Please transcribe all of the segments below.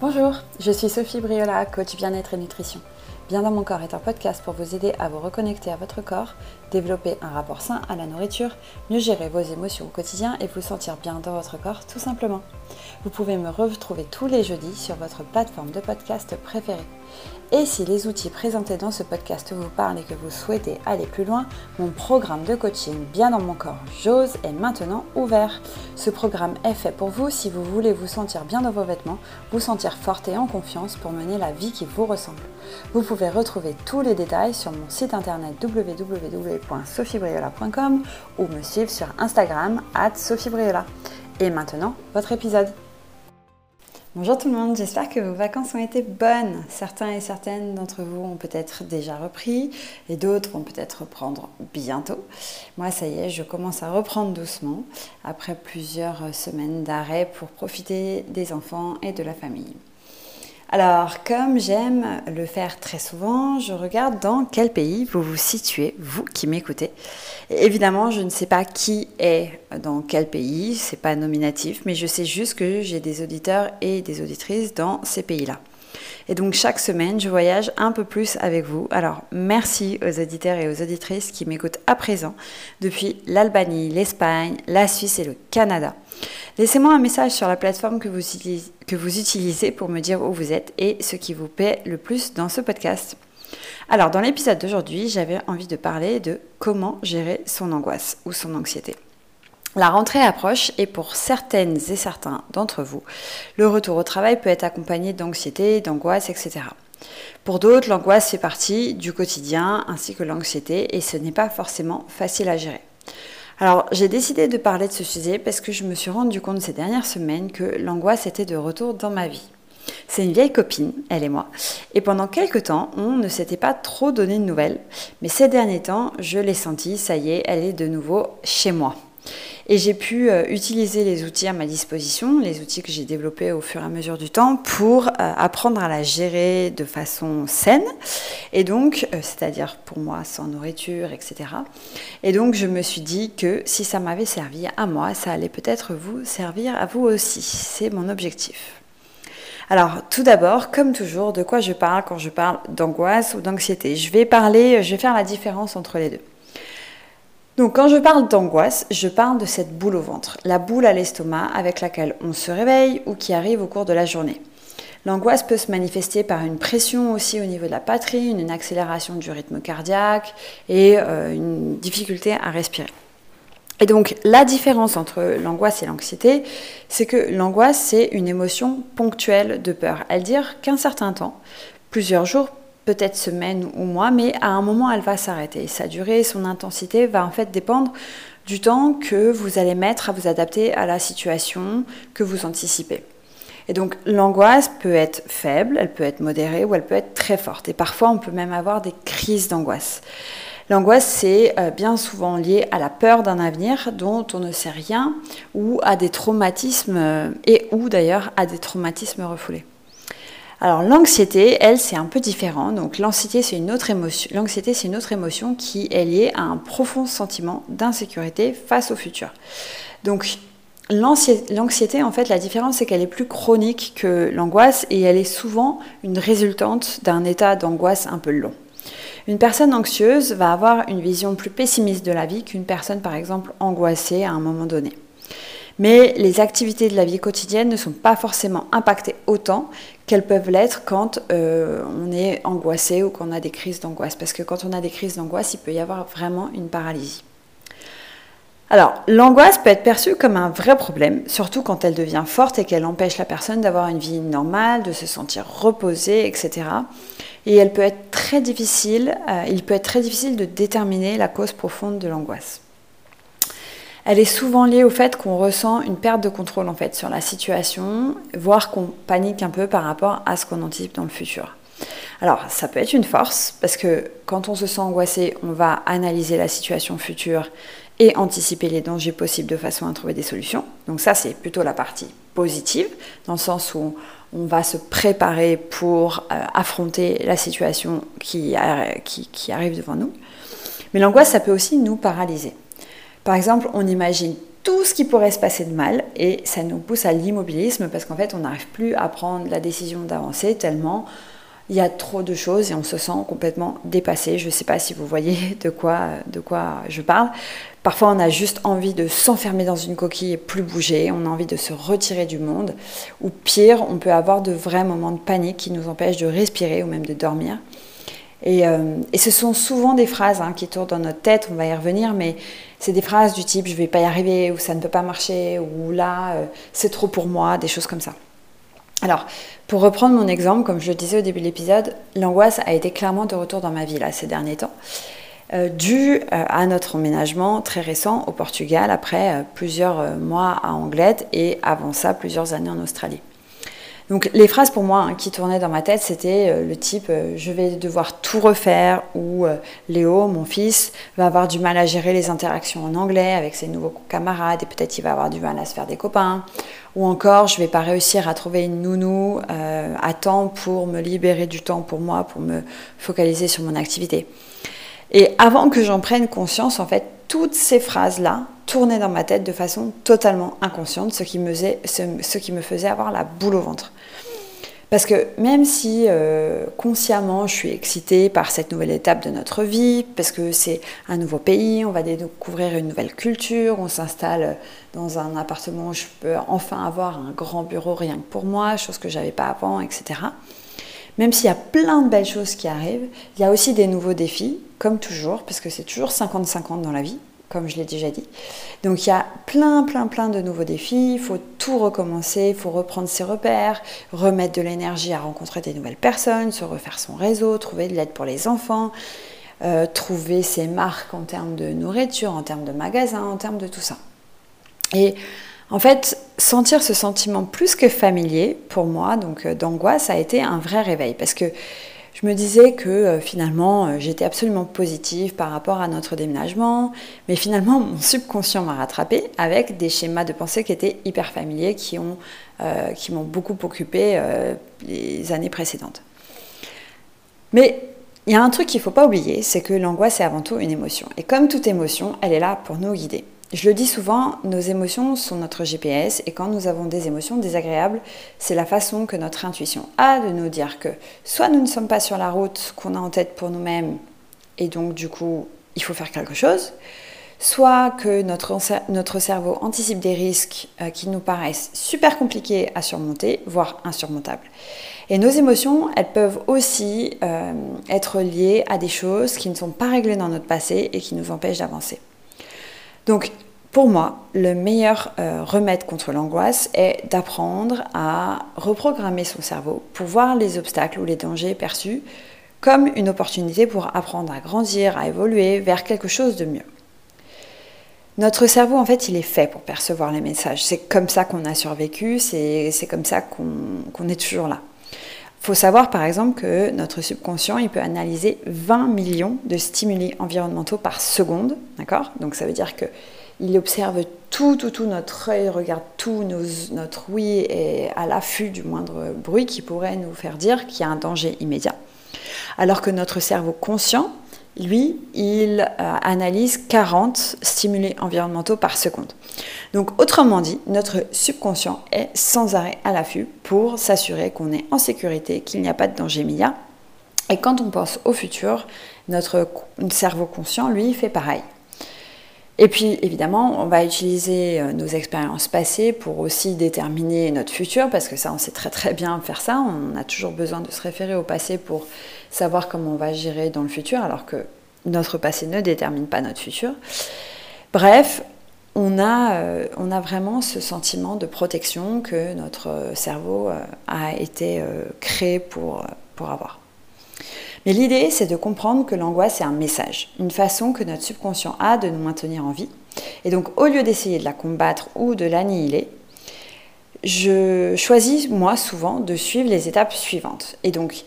Bonjour, je suis Sophie Briola, coach bien-être et nutrition. Bien dans mon corps est un podcast pour vous aider à vous reconnecter à votre corps, développer un rapport sain à la nourriture, mieux gérer vos émotions au quotidien et vous sentir bien dans votre corps tout simplement. Vous pouvez me retrouver tous les jeudis sur votre plateforme de podcast préférée. Et si les outils présentés dans ce podcast vous parlent et que vous souhaitez aller plus loin, mon programme de coaching Bien dans mon corps, j'ose est maintenant ouvert. Ce programme est fait pour vous si vous voulez vous sentir bien dans vos vêtements, vous sentir forte et en confiance pour mener la vie qui vous ressemble. Vous pouvez retrouver tous les détails sur mon site internet www.sophiebriola.com ou me suivre sur Instagram sophiebriola. Et maintenant, votre épisode. Bonjour tout le monde, j'espère que vos vacances ont été bonnes. Certains et certaines d'entre vous ont peut-être déjà repris et d'autres vont peut-être reprendre bientôt. Moi, ça y est, je commence à reprendre doucement après plusieurs semaines d'arrêt pour profiter des enfants et de la famille. Alors, comme j'aime le faire très souvent, je regarde dans quel pays vous vous situez, vous qui m'écoutez. Évidemment, je ne sais pas qui est dans quel pays, c'est pas nominatif, mais je sais juste que j'ai des auditeurs et des auditrices dans ces pays-là. Et donc chaque semaine, je voyage un peu plus avec vous. Alors merci aux auditeurs et aux auditrices qui m'écoutent à présent depuis l'Albanie, l'Espagne, la Suisse et le Canada. Laissez-moi un message sur la plateforme que vous, utilisez, pour me dire où vous êtes et ce qui vous plaît le plus dans ce podcast. Alors dans l'épisode d'aujourd'hui, j'avais envie de parler de comment gérer son angoisse ou son anxiété. La rentrée approche et pour certaines et certains d'entre vous, le retour au travail peut être accompagné d'anxiété, d'angoisse, etc. Pour d'autres, l'angoisse fait partie du quotidien ainsi que l'anxiété et ce n'est pas forcément facile à gérer. Alors j'ai décidé de parler de ce sujet parce que je me suis rendu compte ces dernières semaines que l'angoisse était de retour dans ma vie. C'est une vieille copine, elle et moi, et pendant quelques temps, on ne s'était pas trop donné de nouvelles, mais ces derniers temps, je l'ai sentie, ça y est, elle est de nouveau chez moi. Et j'ai pu euh, utiliser les outils à ma disposition, les outils que j'ai développés au fur et à mesure du temps pour euh, apprendre à la gérer de façon saine, et donc, euh, c'est-à-dire pour moi sans nourriture, etc. Et donc je me suis dit que si ça m'avait servi à moi, ça allait peut-être vous servir à vous aussi. C'est mon objectif. Alors, tout d'abord, comme toujours, de quoi je parle quand je parle d'angoisse ou d'anxiété? Je vais parler, je vais faire la différence entre les deux. Donc quand je parle d'angoisse, je parle de cette boule au ventre, la boule à l'estomac avec laquelle on se réveille ou qui arrive au cours de la journée. L'angoisse peut se manifester par une pression aussi au niveau de la poitrine, une accélération du rythme cardiaque et euh, une difficulté à respirer. Et donc la différence entre l'angoisse et l'anxiété, c'est que l'angoisse, c'est une émotion ponctuelle de peur. Elle dure qu'un certain temps, plusieurs jours, peut-être semaines ou mois, mais à un moment, elle va s'arrêter. Sa durée, son intensité va en fait dépendre du temps que vous allez mettre à vous adapter à la situation que vous anticipez. Et donc l'angoisse peut être faible, elle peut être modérée ou elle peut être très forte. Et parfois, on peut même avoir des crises d'angoisse. L'angoisse, c'est euh, bien souvent lié à la peur d'un avenir dont on ne sait rien ou à des traumatismes, euh, et ou d'ailleurs à des traumatismes refoulés. Alors l'anxiété, elle, c'est un peu différent. Donc l'anxiété, c'est une autre émotion. L'anxiété, c'est une autre émotion qui est liée à un profond sentiment d'insécurité face au futur. Donc L'anxiété, en fait, la différence, c'est qu'elle est plus chronique que l'angoisse et elle est souvent une résultante d'un état d'angoisse un peu long. Une personne anxieuse va avoir une vision plus pessimiste de la vie qu'une personne, par exemple, angoissée à un moment donné. Mais les activités de la vie quotidienne ne sont pas forcément impactées autant qu'elles peuvent l'être quand euh, on est angoissé ou qu'on a des crises d'angoisse. Parce que quand on a des crises d'angoisse, il peut y avoir vraiment une paralysie. Alors, l'angoisse peut être perçue comme un vrai problème, surtout quand elle devient forte et qu'elle empêche la personne d'avoir une vie normale, de se sentir reposée, etc. Et elle peut être très difficile, euh, il peut être très difficile de déterminer la cause profonde de l'angoisse elle est souvent liée au fait qu'on ressent une perte de contrôle en fait sur la situation, voire qu'on panique un peu par rapport à ce qu'on anticipe dans le futur. Alors, ça peut être une force parce que quand on se sent angoissé, on va analyser la situation future et anticiper les dangers possibles de façon à trouver des solutions. Donc ça, c'est plutôt la partie positive, dans le sens où on va se préparer pour euh, affronter la situation qui, qui arrive devant nous. Mais l'angoisse, ça peut aussi nous paralyser. Par exemple, on imagine tout ce qui pourrait se passer de mal et ça nous pousse à l'immobilisme parce qu'en fait on n'arrive plus à prendre la décision d'avancer tellement il y a trop de choses et on se sent complètement dépassé. Je ne sais pas si vous voyez de quoi, je parle. Parfois, on a juste envie de s'enfermer dans une coquille et plus bouger. On a envie de se retirer du monde. Ou pire, on peut avoir de vrais moments de panique qui nous empêchent de respirer ou même de dormir. Et, euh, ce sont souvent des phrases hein, qui tournent dans notre tête, on va y revenir, mais c'est des phrases du type je vais pas y arriver, ou ça ne peut pas marcher, ou là, euh, c'est trop pour moi, des choses comme ça. Alors, pour reprendre mon exemple, comme je le disais au début de l'épisode, l'angoisse a été clairement de retour dans ma vie là, ces derniers temps, euh, dû euh, à notre emménagement très récent au Portugal après plusieurs mois à Anglette et avant ça plusieurs années en Australie. Donc les phrases pour moi hein, qui tournaient dans ma tête, c'était euh, le type euh, je vais devoir tout refaire ou euh, Léo, mon fils, va avoir du mal à gérer les interactions en anglais avec ses nouveaux camarades et peut-être il va avoir du mal à se faire des copains. Ou encore je vais pas réussir à trouver une nounou à temps pour me libérer du temps pour moi, pour me focaliser sur mon activité. Et avant que j'en prenne conscience, en fait, toutes ces phrases-là tournaient dans ma tête de façon totalement inconsciente, ce qui me faisait, ce qui me faisait avoir la boule au ventre. Parce que même si euh, consciemment je suis excitée par cette nouvelle étape de notre vie, parce que c'est un nouveau pays, on va découvrir une nouvelle culture, on s'installe dans un appartement où je peux enfin avoir un grand bureau rien que pour moi, chose que j'avais pas avant, etc. Même s'il y a plein de belles choses qui arrivent, il y a aussi des nouveaux défis, comme toujours, parce que c'est toujours 50-50 dans la vie comme je l'ai déjà dit. Donc il y a plein, plein, plein de nouveaux défis. Il faut tout recommencer, il faut reprendre ses repères, remettre de l'énergie à rencontrer des nouvelles personnes, se refaire son réseau, trouver de l'aide pour les enfants, euh, trouver ses marques en termes de nourriture, en termes de magasins, en termes de tout ça. Et en fait, sentir ce sentiment plus que familier, pour moi, donc euh, d'angoisse, a été un vrai réveil. Parce que je me disais que euh, finalement euh, j'étais absolument positive par rapport à notre déménagement, mais finalement mon subconscient m'a rattrapé avec des schémas de pensée qui étaient hyper familiers, qui euh, m'ont beaucoup occupé les années précédentes. Mais il y a un truc qu'il ne faut pas oublier, c'est que l'angoisse est avant tout une émotion. Et comme toute émotion, elle est là pour nous guider. Je le dis souvent, nos émotions sont notre GPS et quand nous avons des émotions désagréables, c'est la façon que notre intuition a de nous dire que soit nous ne sommes pas sur la route qu'on a en tête pour nous-mêmes et donc du coup il faut faire quelque chose, soit que notre, cerveau anticipe des risques euh, qui nous paraissent super compliqués à surmonter, voire insurmontables. Et nos émotions, elles peuvent aussi euh, être liées à des choses qui ne sont pas réglées dans notre passé et qui nous empêchent d'avancer. Donc, pour moi, le meilleur euh, remède contre l'angoisse est d'apprendre à reprogrammer son cerveau pour voir les obstacles ou les dangers perçus comme une opportunité pour apprendre à grandir, à évoluer vers quelque chose de mieux. Notre cerveau, en fait, il est fait pour percevoir les messages. C'est comme ça qu'on a survécu, c'est comme ça qu'on est toujours là. Faut savoir, par exemple, que notre subconscient, il peut analyser 20 millions de stimuli environnementaux par seconde, d'accord? Donc ça veut dire que il observe tout, tout, tout, notre œil regarde tout, notre oui est à l'affût du moindre bruit qui pourrait nous faire dire qu'il y a un danger immédiat. Alors que notre cerveau conscient, lui, il euh, analyse 40 stimuli environnementaux par seconde. Donc autrement dit, notre subconscient est sans arrêt à l'affût pour s'assurer qu'on est en sécurité, qu'il n'y a pas de danger immédiat. Et quand on pense au futur, notre cerveau conscient, lui, fait pareil. Et puis évidemment, on va utiliser euh, nos expériences passées pour aussi déterminer notre futur, parce que ça, on sait très très bien faire ça. On a toujours besoin de se référer au passé pour savoir comment on va gérer dans le futur, alors que notre passé ne détermine pas notre futur. Bref, on a, euh, on a vraiment ce sentiment de protection que notre cerveau euh, a été créé pour, pour avoir. Mais l'idée, c'est de comprendre que l'angoisse est un message, une façon que notre subconscient a de nous maintenir en vie. Et donc, au lieu d'essayer de la combattre ou de l'annihiler, je choisis, moi, souvent, de suivre les étapes suivantes. Et donc,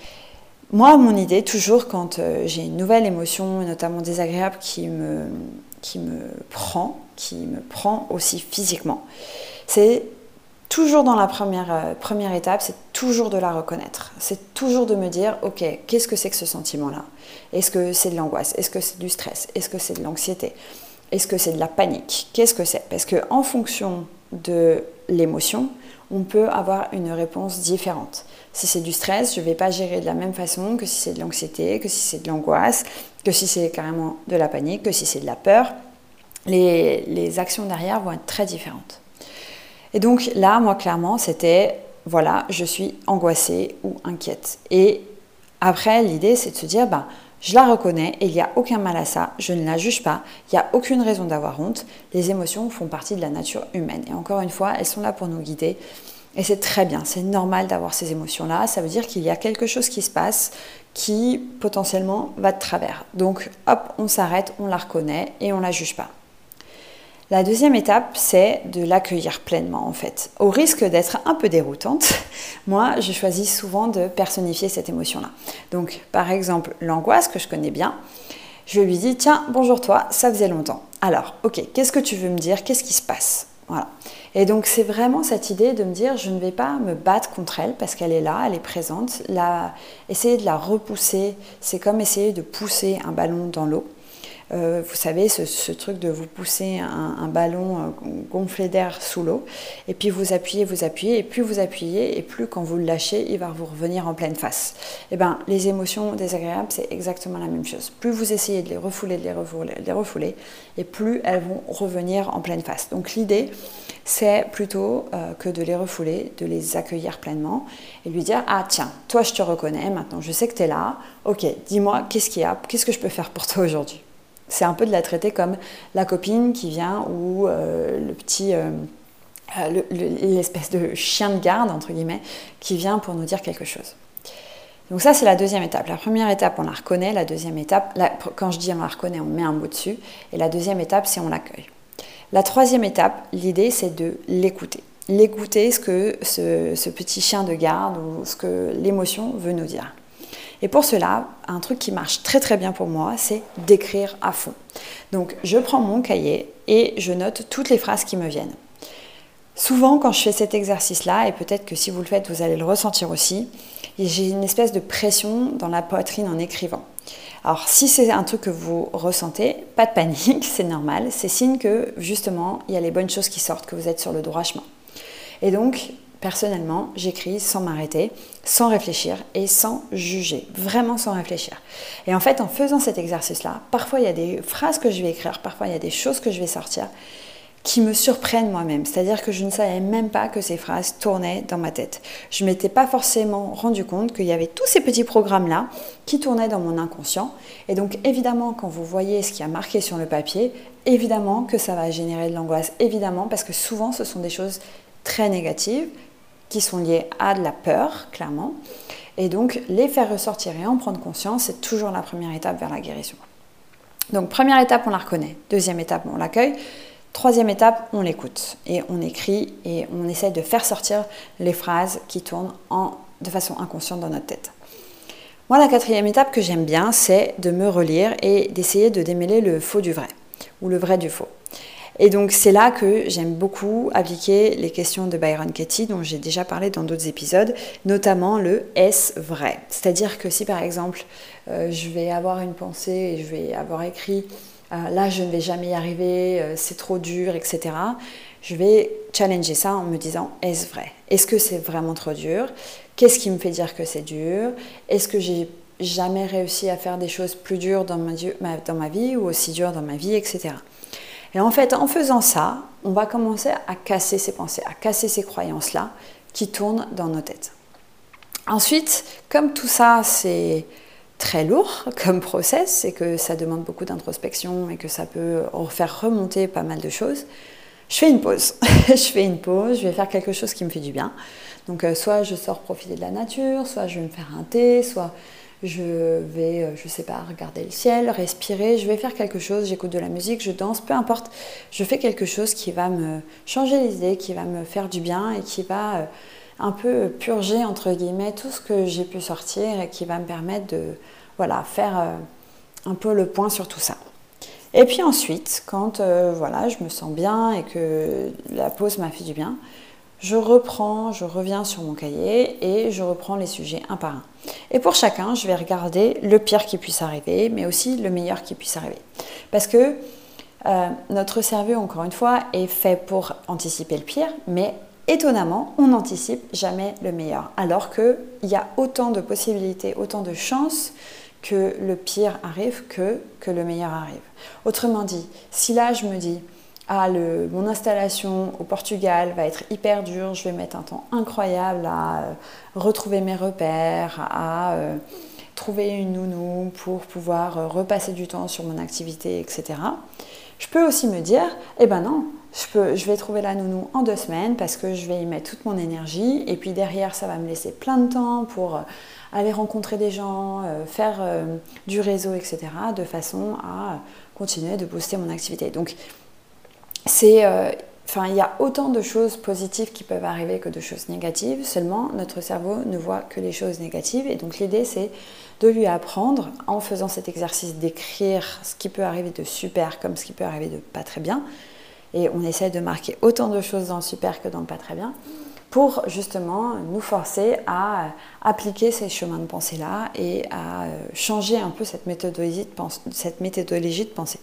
moi, mon idée, toujours quand euh, j'ai une nouvelle émotion, notamment désagréable, qui me, qui me prend, qui me prend aussi physiquement, c'est toujours dans la première, euh, première étape, c'est toujours de la reconnaître. C'est toujours de me dire, ok, qu'est-ce que c'est que ce sentiment-là? Est-ce que c'est de l'angoisse? Est-ce que c'est du stress? Est-ce que c'est de l'anxiété? Est-ce que c'est de la panique? Qu'est-ce que c'est? Parce que en fonction de l'émotion, on peut avoir une réponse différente. Si c'est du stress, je ne vais pas gérer de la même façon que si c'est de l'anxiété, que si c'est de l'angoisse, que si c'est carrément de la panique, que si c'est de la peur. Les, les, actions derrière vont être très différentes. Et donc là, moi, clairement, c'était, voilà, je suis angoissée ou inquiète. Et après, l'idée, c'est de se dire, ben, je la reconnais et il n'y a aucun mal à ça, je ne la juge pas, il n'y a aucune raison d'avoir honte. Les émotions font partie de la nature humaine. Et encore une fois, elles sont là pour nous guider. Et c'est très bien, c'est normal d'avoir ces émotions-là. Ça veut dire qu'il y a quelque chose qui se passe qui potentiellement va de travers. Donc hop, on s'arrête, on la reconnaît et on ne la juge pas. La deuxième étape, c'est de l'accueillir pleinement en fait. Au risque d'être un peu déroutante, moi je choisis souvent de personnifier cette émotion-là. Donc par exemple l'angoisse que je connais bien, je lui dis tiens bonjour toi, ça faisait longtemps. Alors ok, qu'est-ce que tu veux me dire? Qu'est-ce qui se passe? Voilà. Et donc c'est vraiment cette idée de me dire je ne vais pas me battre contre elle parce qu'elle est là, elle est présente. Essayer de la repousser, c'est comme essayer de pousser un ballon dans l'eau. Euh, vous savez, ce, truc de vous pousser un, ballon euh, gonflé d'air sous l'eau, et puis vous appuyez, vous appuyez, et plus vous appuyez, et plus quand vous le lâchez, il va vous revenir en pleine face. Et eh bien, les émotions désagréables, c'est exactement la même chose. Plus vous essayez de les refouler, de les refouler, les refouler, et plus elles vont revenir en pleine face. Donc l'idée, c'est plutôt euh, que de les refouler, de les accueillir pleinement et lui dire Ah, tiens, toi je te reconnais, maintenant je sais que tu es là, ok, dis-moi, qu'est-ce qu'il y a, qu'est-ce que je peux faire pour toi aujourd'hui? C'est un peu de la traiter comme la copine qui vient ou euh, le petit, euh, euh, l'espèce de chien de garde, entre guillemets, qui vient pour nous dire quelque chose. Donc ça, c'est la deuxième étape. La première étape, on la reconnaît. La deuxième étape, quand je dis on la reconnaît, on met un mot dessus. Et la deuxième étape, c'est on l'accueille. La troisième étape, l'idée, c'est de l'écouter. L'écouter, ce que ce petit chien de garde ou ce que l'émotion veut nous dire. Et pour cela, un truc qui marche très très bien pour moi, c'est d'écrire à fond. Donc je prends mon cahier et je note toutes les phrases qui me viennent. Souvent, quand je fais cet exercice-là, et peut-être que si vous le faites, vous allez le ressentir aussi, j'ai une espèce de pression dans la poitrine en écrivant. Alors, si c'est un truc que vous ressentez, pas de panique, c'est normal, c'est signe que justement, il y a les bonnes choses qui sortent, que vous êtes sur le droit chemin. Et donc, personnellement, j'écris sans m'arrêter, sans réfléchir et sans juger, vraiment sans réfléchir. Et en fait, en faisant cet exercice-là, parfois il y a des phrases que je vais écrire, parfois il y a des choses que je vais sortir qui me surprennent moi-même. C'est-à-dire que je ne savais même pas que ces phrases tournaient dans ma tête. Je ne m'étais pas forcément rendu compte qu'il y avait tous ces petits programmes-là qui tournaient dans mon inconscient. Et donc évidemment, quand vous voyez ce qui a marqué sur le papier, évidemment que ça va générer de l'angoisse, évidemment, parce que souvent ce sont des choses très négatives qui sont liées à de la peur, clairement. Et donc, les faire ressortir et en prendre conscience, c'est toujours la première étape vers la guérison. Donc, première étape, on la reconnaît. Deuxième étape, on l'accueille. Troisième étape, on l'écoute et on écrit et on essaie de faire sortir les phrases qui tournent en, de façon inconsciente dans notre tête. Moi, la quatrième étape que j'aime bien, c'est de me relire et d'essayer de démêler le faux du vrai ou le vrai du faux. Et donc c'est là que j'aime beaucoup appliquer les questions de Byron Katie dont j'ai déjà parlé dans d'autres épisodes, notamment le est-ce vrai? C'est-à-dire que si par exemple euh, je vais avoir une pensée et je vais avoir écrit euh, là je ne vais jamais y arriver, euh, c'est trop dur, etc. Je vais challenger ça en me disant est-ce vrai? Est-ce que c'est vraiment trop dur? Qu'est-ce qui me fait dire que c'est dur? Est-ce que j'ai jamais réussi à faire des choses plus dures dans ma, dans ma vie ou aussi dures dans ma vie, etc. Et en fait, en faisant ça, on va commencer à casser ces pensées, à casser ces croyances-là qui tournent dans nos têtes. Ensuite, comme tout ça, c'est très lourd comme process et que ça demande beaucoup d'introspection et que ça peut faire remonter pas mal de choses, je fais une pause. je fais une pause, je vais faire quelque chose qui me fait du bien. Donc euh, soit je sors profiter de la nature, soit je vais me faire un thé, soit je vais, euh, je sais pas, regarder le ciel, respirer, je vais faire quelque chose, j'écoute de la musique, je danse, peu importe, je fais quelque chose qui va me changer les idées, qui va me faire du bien et qui va euh, un peu purger, entre guillemets, tout ce que j'ai pu sortir et qui va me permettre de voilà, faire euh, un peu le point sur tout ça. Et puis ensuite, quand voilà, je me sens bien et que la pause m'a fait du bien, je reprends, je reviens sur mon cahier et je reprends les sujets un par un. Et pour chacun, je vais regarder le pire qui puisse arriver, mais aussi le meilleur qui puisse arriver. Parce que Euh, notre cerveau, encore une fois, est fait pour anticiper le pire, mais étonnamment, on n'anticipe jamais le meilleur. Alors qu'il y a autant de possibilités, autant de chances que le pire arrive que, que le meilleur arrive. Autrement dit, si là je me dis, ah, mon installation au Portugal va être hyper dure, je vais mettre un temps incroyable à euh, retrouver mes repères, à euh, trouver une nounou pour pouvoir euh, repasser du temps sur mon activité, etc. Je peux aussi me dire, eh ben non, je vais trouver la nounou en deux semaines parce que je vais y mettre toute mon énergie et puis derrière ça va me laisser plein de temps pour aller rencontrer des gens, faire du réseau, etc. de façon à continuer de booster mon activité. Donc c'est euh, Enfin, il y a autant de choses positives qui peuvent arriver que de choses négatives, seulement notre cerveau ne voit que les choses négatives. Et donc l'idée, c'est de lui apprendre, en faisant cet exercice d'écrire ce qui peut arriver de super comme ce qui peut arriver de pas très bien. Et on essaie de marquer autant de choses dans le super que dans le pas très bien, pour justement nous forcer à appliquer ces chemins de pensée-là et à euh, changer un peu cette méthodologie de pensée.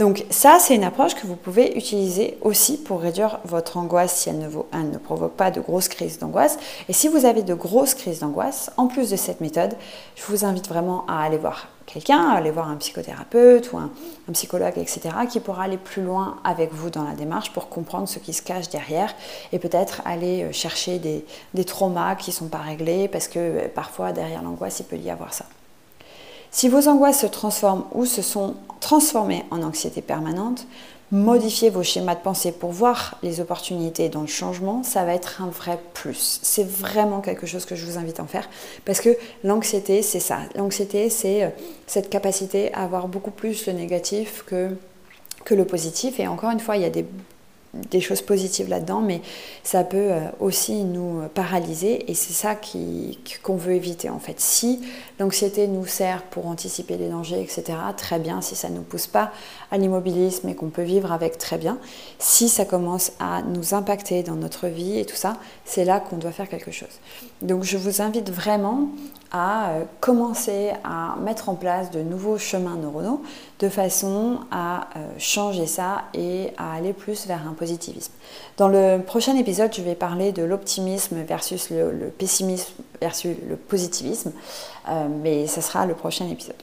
Donc ça, c'est une approche que vous pouvez utiliser aussi pour réduire votre angoisse si elle ne, ne provoque pas de grosses crises d'angoisse. Et si vous avez de grosses crises d'angoisse, en plus de cette méthode, je vous invite vraiment à aller voir quelqu'un, aller voir un psychothérapeute ou un, psychologue, etc., qui pourra aller plus loin avec vous dans la démarche pour comprendre ce qui se cache derrière et peut-être aller euh, chercher des, des traumas qui ne sont pas réglés parce que euh, parfois derrière l'angoisse, il peut y avoir ça. Si vos angoisses se transforment ou se sont transformées en anxiété permanente, modifiez vos schémas de pensée pour voir les opportunités dans le changement, ça va être un vrai plus. C'est vraiment quelque chose que je vous invite à en faire parce que l'anxiété, c'est ça. L'anxiété, c'est euh, cette capacité à avoir beaucoup plus le négatif que le positif. Et encore une fois, il y a des des choses positives là-dedans, mais ça peut euh, aussi nous paralyser et c'est ça qu'on veut éviter en fait. Si l'anxiété nous sert pour anticiper les dangers, etc., très bien, si ça ne nous pousse pas à l'immobilisme et qu'on peut vivre avec, très bien. Si ça commence à nous impacter dans notre vie et tout ça, c'est là qu'on doit faire quelque chose. Donc je vous invite vraiment à euh, commencer à mettre en place de nouveaux chemins neuronaux de façon à euh, changer ça et à aller plus vers un positivisme. Dans le prochain épisode, je vais parler de l'optimisme versus le, pessimisme versus le positivisme, euh, mais ce sera le prochain épisode.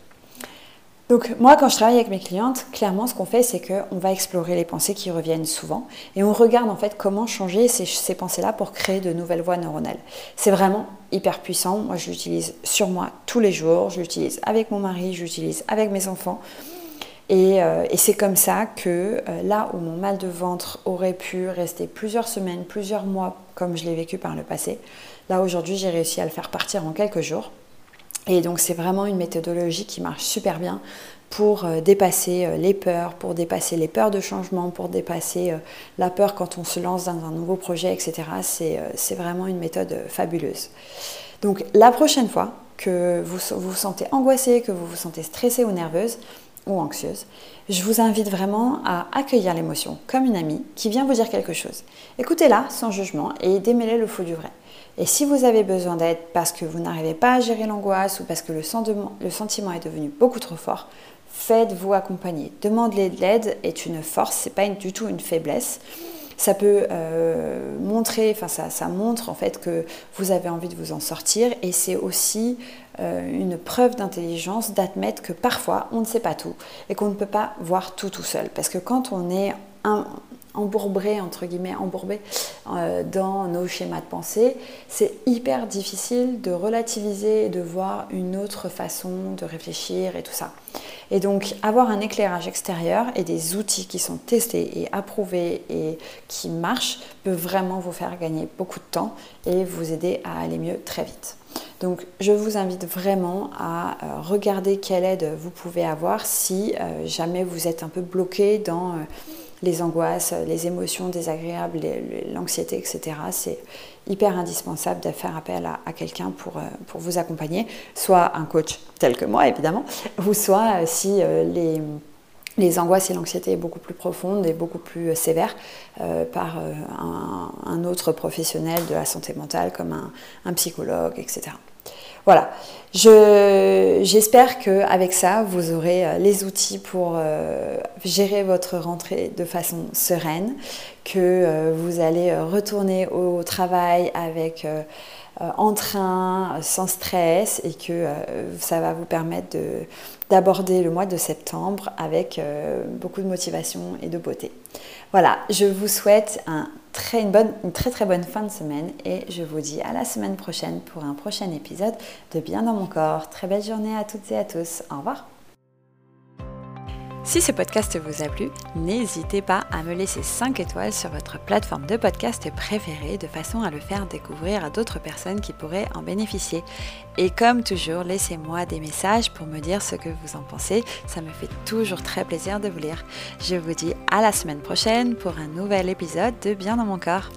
Donc moi, quand je travaille avec mes clientes, clairement, ce qu'on fait, c'est qu'on va explorer les pensées qui reviennent souvent et on regarde en fait comment changer ces, ces pensées-là pour créer de nouvelles voies neuronales. C'est vraiment hyper puissant. Moi, je l'utilise sur moi tous les jours. Je l'utilise avec mon mari, je l'utilise avec mes enfants. Et, euh, et c'est comme ça que euh, là où mon mal de ventre aurait pu rester plusieurs semaines, plusieurs mois, comme je l'ai vécu par le passé, là aujourd'hui, j'ai réussi à le faire partir en quelques jours. Et donc c'est vraiment une méthodologie qui marche super bien pour euh, dépasser euh, les peurs, pour dépasser les peurs de changement, pour dépasser la peur quand on se lance dans un nouveau projet, etc. C'est vraiment une méthode fabuleuse. Donc la prochaine fois que vous vous sentez angoissé, que vous vous sentez stressé ou nerveuse anxieuse, je vous invite vraiment à accueillir l'émotion comme une amie qui vient vous dire quelque chose. Écoutez-la sans jugement et démêlez le faux du vrai. Et si vous avez besoin d'aide parce que vous n'arrivez pas à gérer l'angoisse ou parce que le sentiment est devenu beaucoup trop fort, faites-vous accompagner. Demander de l'aide est une force, c'est pas du tout une faiblesse. Ça peut euh, montrer, enfin ça, ça, montre en fait que vous avez envie de vous en sortir et c'est aussi euh, une preuve d'intelligence d'admettre que parfois on ne sait pas tout et qu'on ne peut pas voir tout tout seul. Parce que quand on est un, embourbé, entre guillemets, embourbé euh, dans nos schémas de pensée, c'est hyper difficile de relativiser de voir une autre façon de réfléchir et tout ça. Et donc, avoir un éclairage extérieur et des outils qui sont testés et approuvés et qui marchent peut vraiment vous faire gagner beaucoup de temps et vous aider à aller mieux très vite. Donc je vous invite vraiment à euh, regarder quelle aide vous pouvez avoir si euh, jamais vous êtes un peu bloqué dans les angoisses, les émotions désagréables, l'anxiété, etc. C'est hyper indispensable de faire appel à, quelqu'un pour, euh, pour vous accompagner, soit un coach tel que moi évidemment, ou soit euh, si euh, les, angoisses et l'anxiété est beaucoup plus profonde et beaucoup plus sévère par un, autre professionnel de la santé mentale comme un psychologue, etc. Voilà, j'espère qu'avec ça, vous aurez euh, les outils pour euh, gérer votre rentrée de façon sereine, que euh, vous allez retourner au travail avec en train, sans stress, et que ça va vous permettre d'aborder le mois de septembre avec beaucoup de motivation et de beauté. Voilà, je vous souhaite un une très très bonne fin de semaine et je vous dis à la semaine prochaine pour un prochain épisode de Bien dans mon corps. Très belle journée à toutes et à tous. Au revoir. Si ce podcast vous a plu, n'hésitez pas à me laisser 5 étoiles sur votre plateforme de podcast préférée de façon à le faire découvrir à d'autres personnes qui pourraient en bénéficier. Et comme toujours, laissez-moi des messages pour me dire ce que vous en pensez. Ça me fait toujours très plaisir de vous lire. Je vous dis à la semaine prochaine pour un nouvel épisode de Bien dans mon corps.